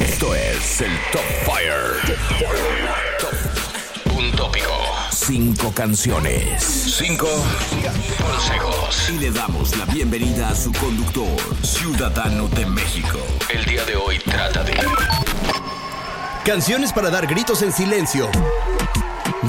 Esto es el Top Fire. Top. Un tópico. Cinco canciones. Cinco consejos. Y le damos la bienvenida a su conductor, ciudadano de México. El día de hoy trata de... Canciones para dar gritos en silencio.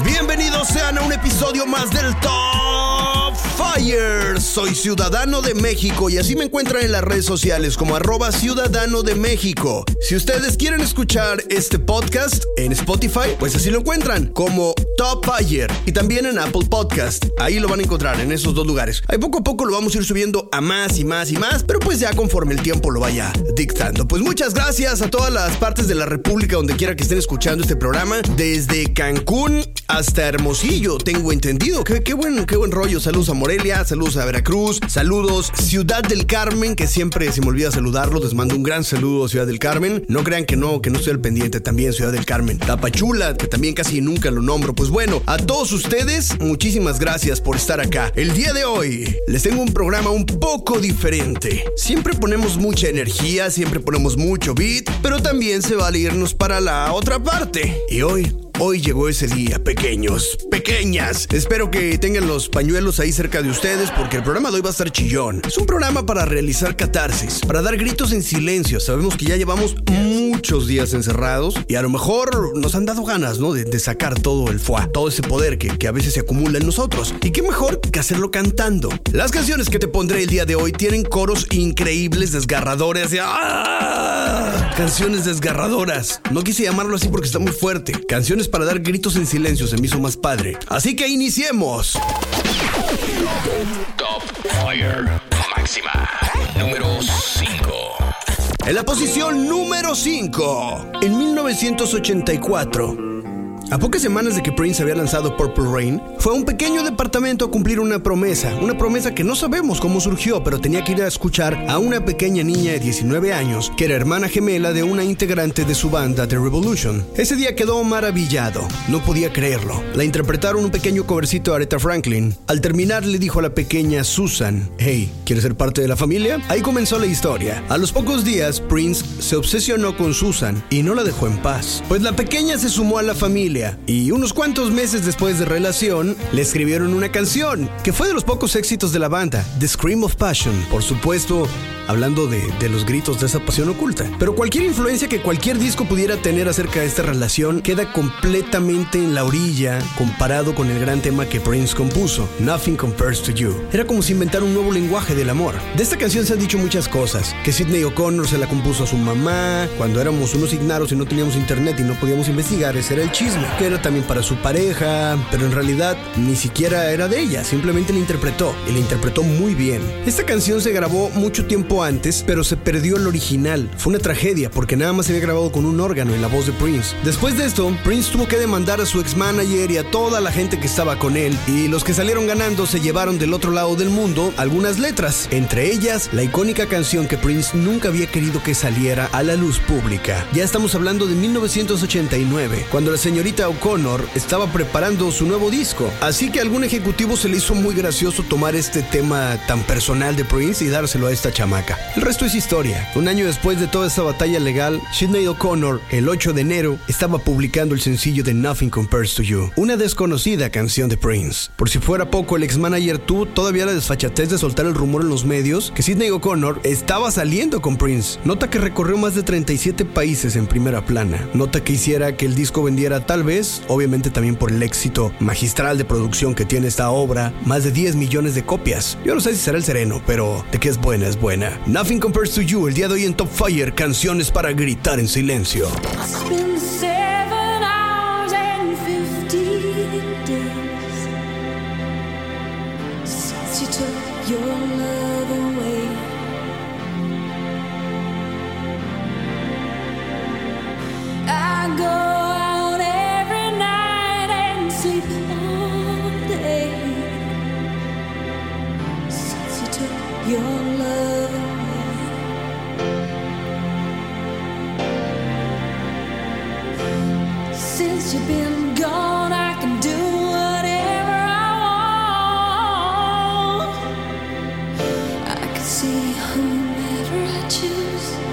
Bienvenidos sean a un episodio más del Top Fire. Soy Ciudadano de México y así me encuentran en las redes sociales como arroba Ciudadano de México. Si ustedes quieren escuchar este podcast en Spotify, pues así lo encuentran como Top Fire y también en Apple Podcast. Ahí lo van a encontrar en esos dos lugares. Ahí poco a poco lo vamos a ir subiendo a más y más y más, pero pues ya conforme el tiempo lo vaya dictando. Pues muchas gracias a todas las partes de la República donde quiera que estén escuchando este programa, desde Cancún hasta Hermosillo, tengo entendido. Qué, qué, buen, qué buen rollo. Saludos a Morelia, saludos a Veracruz, saludos Ciudad del Carmen, que siempre se me olvida saludarlos. Les mando un gran saludo Ciudad del Carmen. No crean que no, que no estoy al pendiente también Ciudad del Carmen. Tapachula, que también casi nunca lo nombro. Pues bueno, a todos ustedes, muchísimas gracias por estar acá. El día de hoy les tengo un programa un poco diferente. Siempre ponemos mucha energía, siempre ponemos mucho beat, pero también se vale irnos para la otra parte. Y hoy Hoy llegó ese día, pequeños, pequeñas. Espero que tengan los pañuelos ahí cerca de ustedes porque el programa de hoy va a estar chillón. Es un programa para realizar catarsis, para dar gritos en silencio. Sabemos que ya llevamos muchos días encerrados y a lo mejor nos han dado ganas, ¿no? De, sacar todo el fuá, todo ese poder que, que a veces se acumula en nosotros. Y qué mejor que hacerlo cantando. Las canciones que te pondré el día de hoy tienen coros increíbles, desgarradores. De, ¡Ah! Canciones desgarradoras. No quise llamarlo así porque está muy fuerte. Canciones para dar gritos en silencio se me hizo más padre. Así que iniciemos. Top Fire. Máxima. Número 5. En la posición número 5, en 1984. A pocas semanas de que Prince había lanzado Purple Rain, fue a un pequeño departamento a cumplir una promesa, una promesa que no sabemos cómo surgió, pero tenía que ir a escuchar a una pequeña niña de 19 años, que era hermana gemela de una integrante de su banda The Revolution. Ese día quedó maravillado, no podía creerlo. La interpretaron un pequeño covercito de Aretha Franklin. Al terminar le dijo a la pequeña Susan, hey, ¿quieres ser parte de la familia? Ahí comenzó la historia. A los pocos días, Prince se obsesionó con Susan y no la dejó en paz, pues la pequeña se sumó a la familia y unos cuantos meses después de relación le escribieron una canción que fue de los pocos éxitos de la banda, The Scream of Passion, por supuesto hablando de, de, los gritos de esa pasión oculta. Pero cualquier influencia que cualquier disco pudiera tener acerca de esta relación queda completamente en la orilla comparado con el gran tema que Prince compuso, Nothing Compares to You. Era como si inventara un nuevo lenguaje del amor. De esta canción se han dicho muchas cosas, que Sidney O'Connor se la compuso a su mamá, cuando éramos unos ignaros y no teníamos internet y no podíamos investigar, ese era el chisme, que era también para su pareja, pero en realidad ni siquiera era de ella, simplemente la interpretó y la interpretó muy bien. Esta canción se grabó mucho tiempo antes, pero se perdió el original. Fue una tragedia porque nada más se había grabado con un órgano y la voz de Prince. Después de esto, Prince tuvo que demandar a su ex manager y a toda la gente que estaba con él, y los que salieron ganando se llevaron del otro lado del mundo algunas letras, entre ellas la icónica canción que Prince nunca había querido que saliera a la luz pública. Ya estamos hablando de 1989, cuando la señorita O'Connor estaba preparando su nuevo disco, así que algún ejecutivo se le hizo muy gracioso tomar este tema tan personal de Prince y dárselo a esta chamaca. El resto es historia. Un año después de toda esta batalla legal, Sidney O'Connor, el 8 de enero, estaba publicando el sencillo de Nothing Compares to You, una desconocida canción de Prince. Por si fuera poco, el ex manager tuvo todavía la desfachatez de soltar el rumor en los medios que Sidney O'Connor estaba saliendo con Prince. Nota que recorrió más de 37 países en primera plana. Nota que hiciera que el disco vendiera tal vez, obviamente también por el éxito magistral de producción que tiene esta obra, más de 10 millones de copias. Yo no sé si será el sereno, pero de que es buena, es buena. Nothing Compares to You, el día de hoy en Top Fire, canciones para gritar en silencio. see whomever I choose.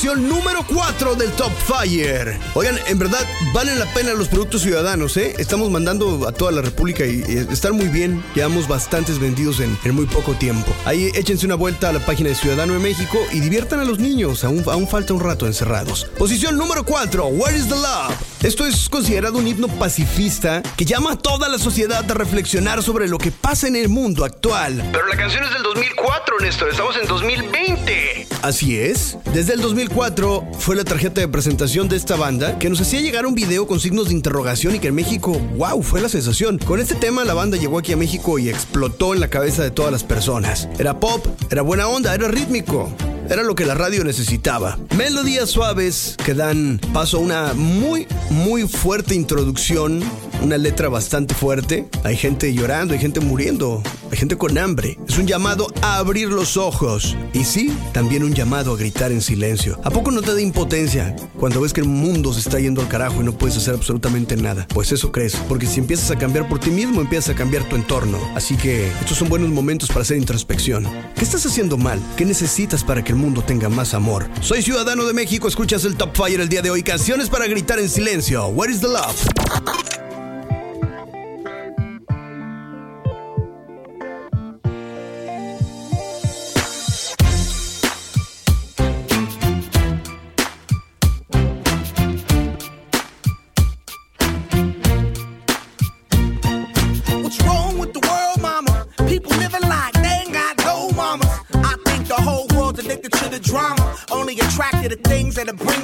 Posición número 4 del Top Fire. Oigan, en verdad valen la pena los productos ciudadanos, ¿eh? Estamos mandando a toda la República y, están muy bien. Llevamos bastantes vendidos en, muy poco tiempo. Ahí échense una vuelta a la página de Ciudadano de México y diviertan a los niños. Aún, aún falta un rato encerrados. Posición número 4, Where is the Love? Esto es considerado un himno pacifista que llama a toda la sociedad a reflexionar sobre lo que pasa en el mundo actual. Pero la canción es del 2004, Néstor. Estamos en 2020. Así es. Desde el 2004 fue la tarjeta de presentación de esta banda que nos hacía llegar un video con signos de interrogación y que en México, wow, fue la sensación. Con este tema la banda llegó aquí a México y explotó en la cabeza de todas las personas. Era pop, era buena onda, era rítmico. Era lo que la radio necesitaba. Melodías suaves que dan paso a una muy, muy fuerte introducción una letra bastante fuerte. Hay gente llorando, hay gente muriendo, hay gente con hambre. Es un llamado a abrir los ojos. Y sí, también un llamado a gritar en silencio. ¿A poco no te da impotencia cuando ves que el mundo se está yendo al carajo y no puedes hacer absolutamente nada? Pues eso crees, porque si empiezas a cambiar por ti mismo, empiezas a cambiar tu entorno. Así que estos son buenos momentos para hacer introspección. ¿Qué estás haciendo mal? ¿Qué necesitas para que el mundo tenga más amor? Soy ciudadano de México, escuchas el Top Fire el día de hoy. Canciones para gritar en silencio. Where is the love?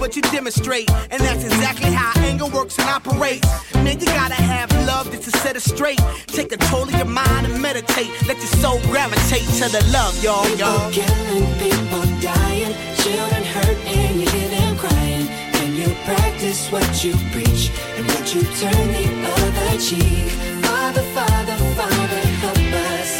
what you demonstrate, and that's exactly how anger works and operates. Man, you gotta have love just to set it straight. Take control of your mind and meditate. Let your soul gravitate to the love, y'all, y'all. People killing, people dying, children hurt, and you hear them crying. Can you practice what you preach? And would you turn the other cheek? Father, Father, Father, help us.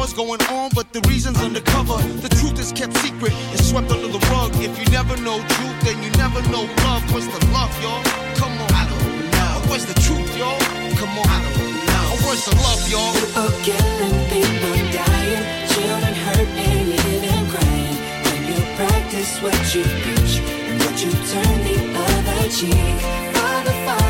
War's going on, but the reason's undercover. The truth is kept secret, it's swept under the rug. If you never know truth, then you never know love. What's the love, y'all? Come on. I don't know. Where's the truth, y'all? Come on. I don't know. Where's the love, y'all? People killing, people dying, children hurt and you crying. When you practice what you preach, and would you turn the other cheek? Father, Father.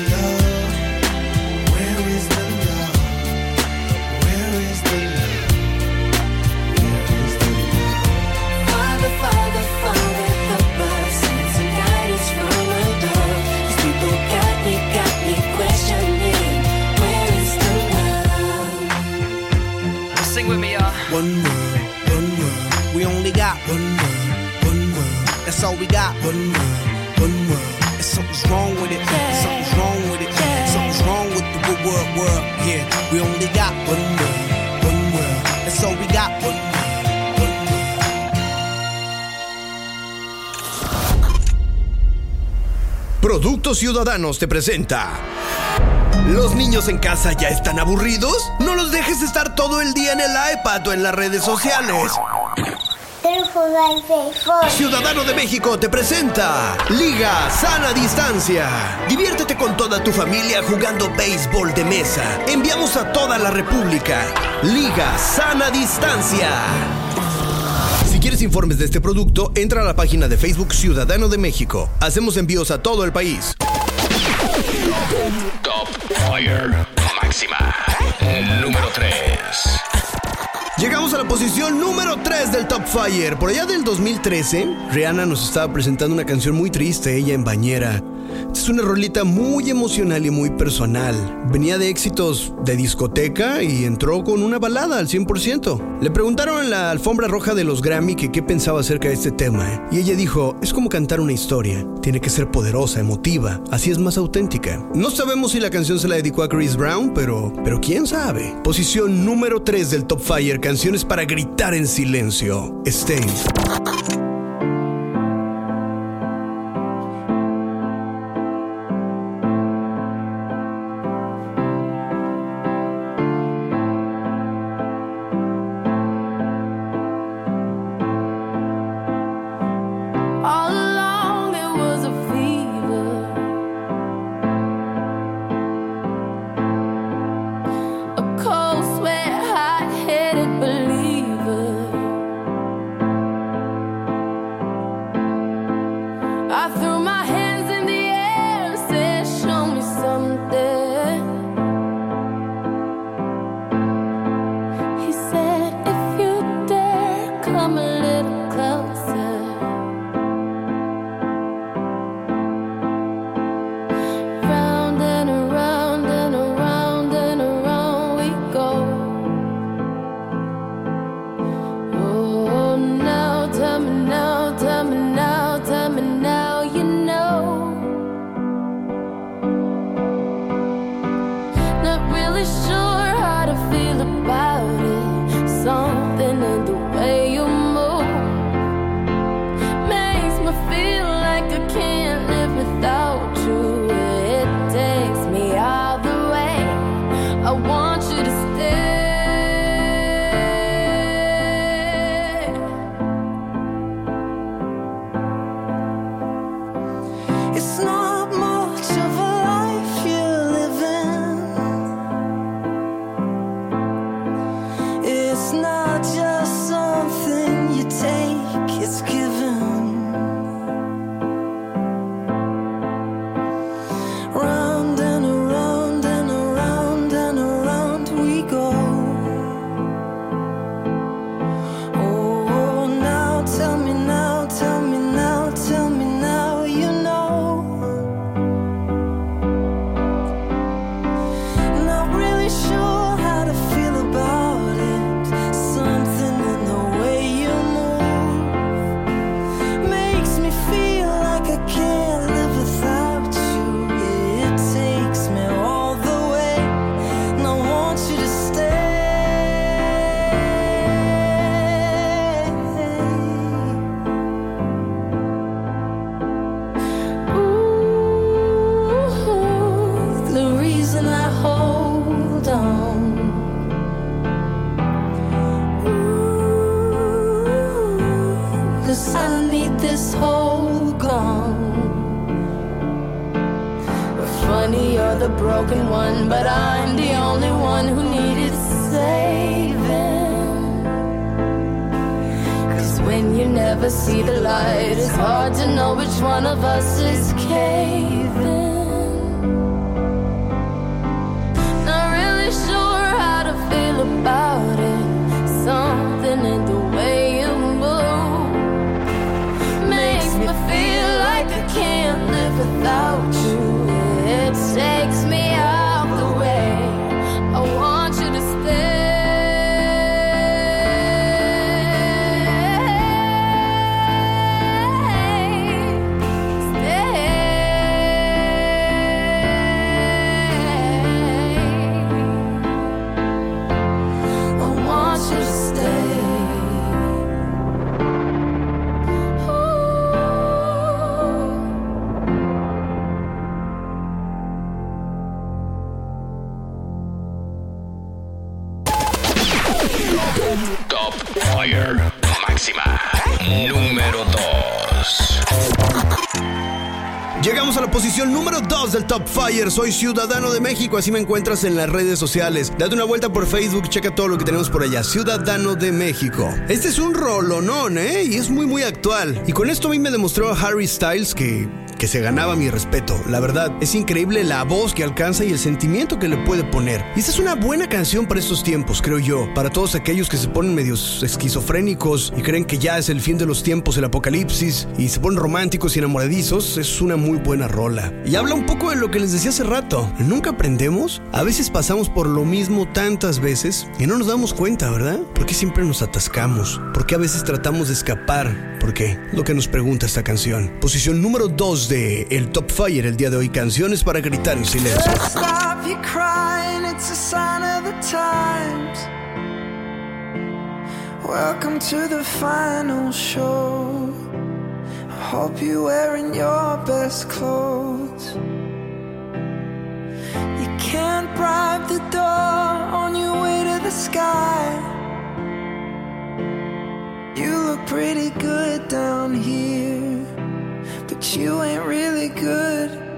One world, one world. We only got one world, one world. That's all we got. One world, one world. And something's wrong with it. Something's wrong with it. Something's wrong with the good world, world. Yeah, we only got one world, one world. That's all we got. One world. Productos Ciudadanos te presenta. ¿Los niños en casa ya están aburridos? No los dejes estar todo el día en el iPad o en las redes sociales. Ciudadano de México te presenta Liga Sana Distancia. Diviértete con toda tu familia jugando béisbol de mesa. Enviamos a toda la República. Liga Sana Distancia. Si quieres informes de este producto, entra a la página de Facebook Ciudadano de México. Hacemos envíos a todo el país. Top Fire. Máxima. Número 3. Llegamos a la posición número 3 del Top Fire. Por allá del 2013, Rihanna nos estaba presentando una canción muy triste, ella en bañera. Es una rolita muy emocional y muy personal. Venía de éxitos de discoteca y entró con una balada al 100%. Le preguntaron en la alfombra roja de los Grammy que qué pensaba acerca de este tema. ¿eh? Y ella dijo, es como cantar una historia. Tiene que ser poderosa, emotiva. Así es más auténtica. No sabemos si la canción se la dedicó a Chris Brown, pero, pero quién sabe. Posición número 3 del Top Fire, canciones para gritar en silencio. Stain. When you never see the light, it's hard to know which one of us is caving. Not really sure how to feel about it. Something in Llegamos a la posición número 2 del Top Fire. Soy Ciudadano de México, así me encuentras en las redes sociales. Date una vuelta por Facebook, checa todo lo que tenemos por allá. Ciudadano de México. Este es un rolonón, ¿eh? Y es muy, muy actual. Y con esto a mí me demostró Harry Styles que que se ganaba mi respeto. La verdad, es increíble la voz que alcanza y el sentimiento que le puede poner. Y esta es una buena canción para estos tiempos, creo yo. Para todos aquellos que se ponen medios esquizofrénicos y creen que ya es el fin de los tiempos, el apocalipsis, y se ponen románticos y enamoradizos, es una muy buena rola. Y habla un poco de lo que les decía hace rato. Nunca aprendemos. A veces pasamos por lo mismo tantas veces y no nos damos cuenta, ¿verdad? ¿Por qué siempre nos atascamos? ¿Por qué a veces tratamos de escapar? ¿Por qué? Lo que nos pregunta esta canción. Posición número 2 de El Top Fire el día de hoy. Canciones para gritar en silencio. Stop your crying, it's a sign of the times. Welcome to the final show. I hope you're wearing your best clothes. You can't bribe the door on your way to the sky. You look pretty good down here, but you ain't really good.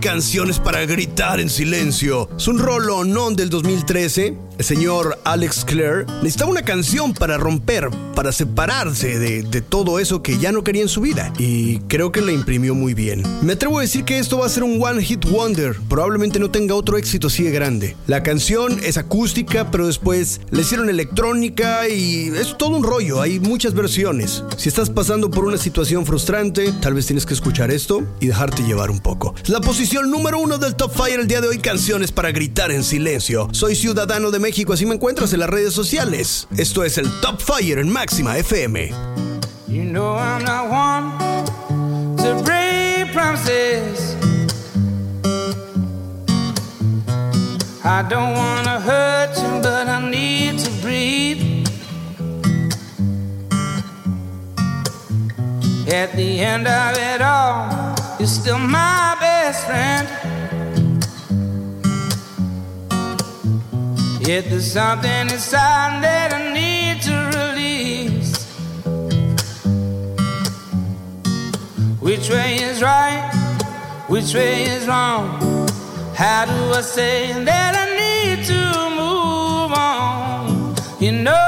Canciones para gritar en silencio. Es un rolo non del 2013 el señor Alex Clare necesitaba una canción para romper, para separarse de, de, todo eso que ya no quería en su vida. Y creo que la imprimió muy bien. Me atrevo a decir que esto va a ser un One Hit Wonder. Probablemente no tenga otro éxito así de grande. La canción es acústica, pero después le hicieron electrónica y es todo un rollo. Hay muchas versiones. Si estás pasando por una situación frustrante, tal vez tienes que escuchar esto y dejarte llevar un poco. La posición número uno del Top Fire el día de hoy, canciones para gritar en silencio. Soy ciudadano de México, así me encuentras en las redes sociales. Esto es el Top Fire en Máxima FM. You know I'm not one to break promises. I don't wanna hurt you, but I need to breathe. At the end of it all, you're still my best friend. Yet there's something inside that I need to release. Which way is right? Which way is wrong? How do I say that I need to move on? You know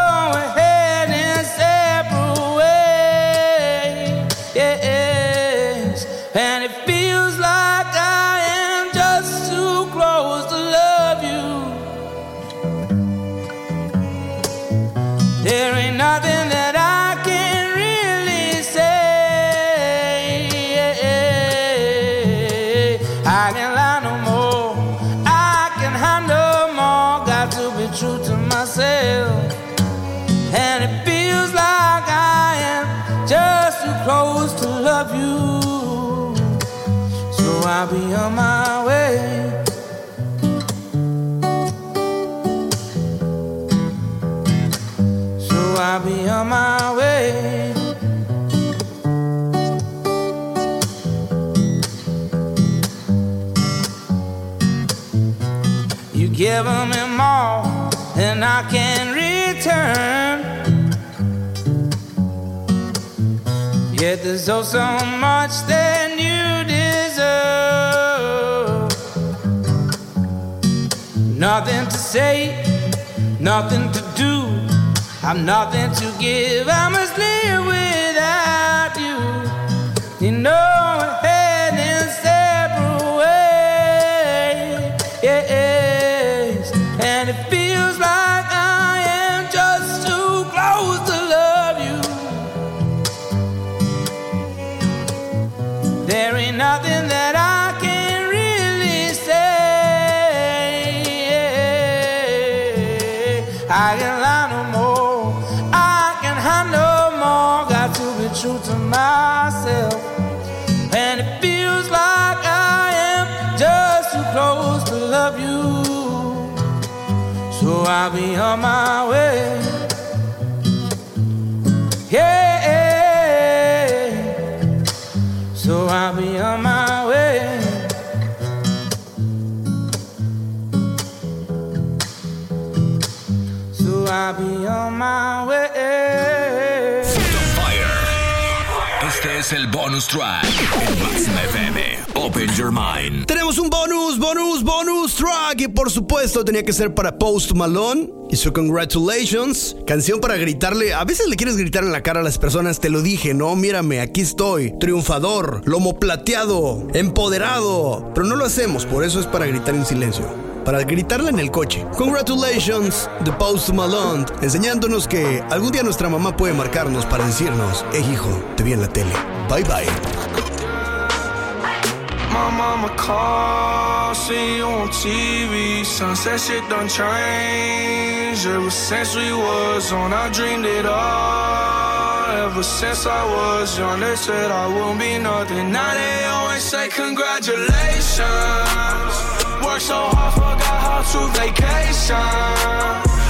I can return. Yet there's oh so much that you deserve. Nothing to say, nothing to do. I'm nothing to give. I must live without I'll be on my way. Yeah. So I'll be on my way. So I'll be on my way. Este es el bonus track en Máxima FM. Open your mind. Tenemos un bonus, bonus, bonus y por supuesto tenía que ser para Post Malone y su Congratulations, canción para gritarle, a veces le quieres gritar en la cara a las personas, te lo dije, no, mírame, aquí estoy, triunfador, lomo plateado, empoderado, pero no lo hacemos, por eso es para gritar en silencio. Para gritarla en el coche. Congratulations, The Post Malone, enseñándonos que algún día nuestra mamá puede marcarnos para decirnos, hey hijo, te vi en la tele. Bye bye. My mama called, see you on TV. Sunset shit done changed. Ever since we was on, I dreamed it all. Ever since I was young, they said I wouldn't be nothing. Now they always say congratulations. Worked so hard, forgot how to vacation.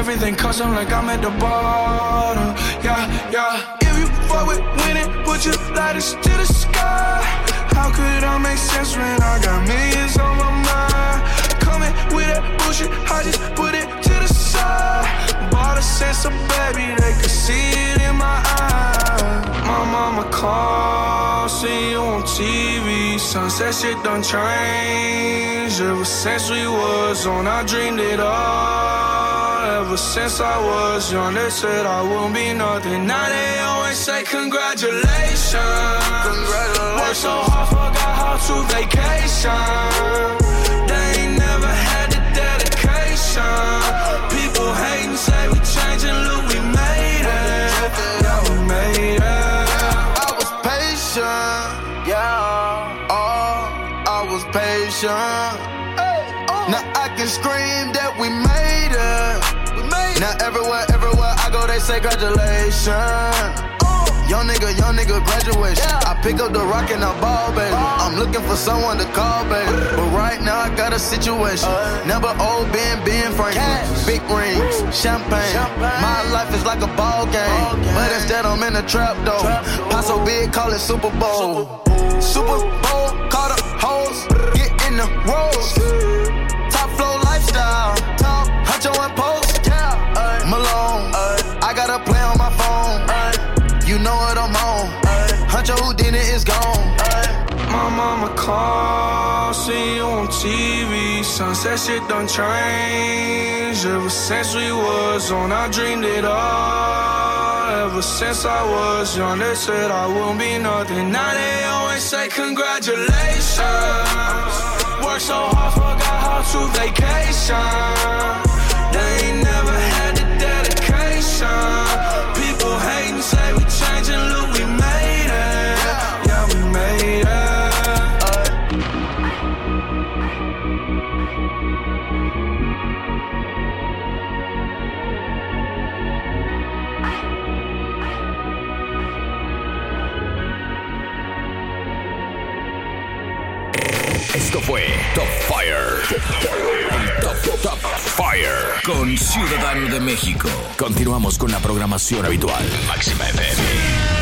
Everything custom like I'm at the bottom, yeah, yeah. If you fuck with winning, put your lighters to the sky. How could I make sense when I got millions on my mind? Coming with that bullshit, I just put it to the side. Bought a sense of baby, they could see it in my eyes. My mama called, see you on TV. Sunset shit done changed. Ever since we was on, I dreamed it all. Ever since I was young, they said I wouldn't be nothing. Now they always say congratulations. Congratulations. Worked so hard, forgot how to vacation. They ain't never had the dedication. People hating, say we changing, look, we made it. Yeah, we made it. I was patient, yeah. Oh, I was patient. Oh. Now I can scream that we made it. Now everywhere, everywhere I go, they say congratulations. Young nigga, young nigga, graduation. I pick up the rock and I ball, baby. I'm looking for someone to call, baby. But right now I got a situation. Uh. Never old Ben, Ben Franklin. Big rings, champagne. My life is like a ball game. But instead I'm in a trap though. Pop so big, call it Super Bowl. Super Bowl, call the hoes, get in the rolls. Top flow lifestyle, top huncho and post. Malone, I got a play on my phone. You know what I'm on. Huncho who did it is gone. My mama called, see you on TV. Sunset shit done changed. Ever since we was on, I dreamed it all. Ever since I was young, they said I wouldn't be nothing. Now they always say congratulations. Worked so hard, forgot how to vacation. They ain't never had the dedication. People hating, say we changing, look, we made it. Esto fue Top Fire. El Top Top Fire con Ciudadano de México. Continuamos con la programación habitual. Máxima FM.